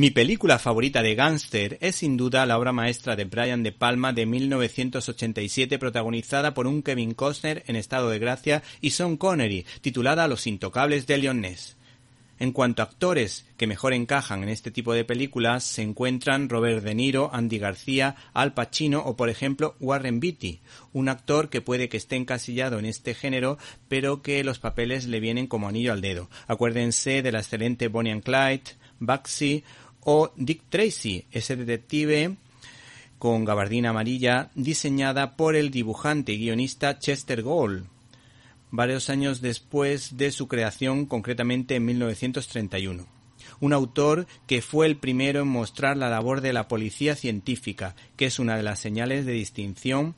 Mi película favorita de gángster es sin duda la obra maestra de Brian De Palma de 1987 protagonizada por un Kevin Costner en estado de gracia y Sean Connery, titulada Los intocables de Leon. En cuanto a actores que mejor encajan en este tipo de películas, se encuentran Robert De Niro, Andy García, Al Pacino o, por ejemplo, Warren Beatty, un actor que puede que esté encasillado en este género, pero que los papeles le vienen como anillo al dedo. Acuérdense de la excelente Bonnie and Clyde, Bugsy o Dick Tracy, ese detective con gabardina amarilla diseñada por el dibujante y guionista Chester Gould, varios años después de su creación, concretamente en 1931. Un autor que fue el primero en mostrar la labor de la policía científica, que es una de las señales de distinción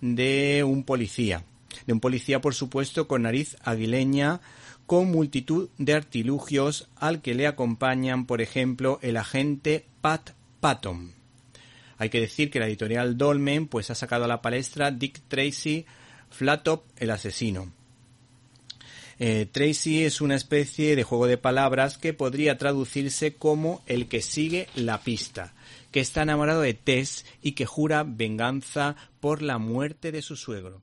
de un policía. De un policía, por supuesto, con nariz aguileña, con multitud de artilugios al que le acompañan, por ejemplo, el agente Pat Patton. Hay que decir que la editorial Dolmen pues ha sacado a la palestra Dick Tracy Flatop el asesino. Eh, Tracy es una especie de juego de palabras que podría traducirse como el que sigue la pista, que está enamorado de Tess y que jura venganza por la muerte de su suegro.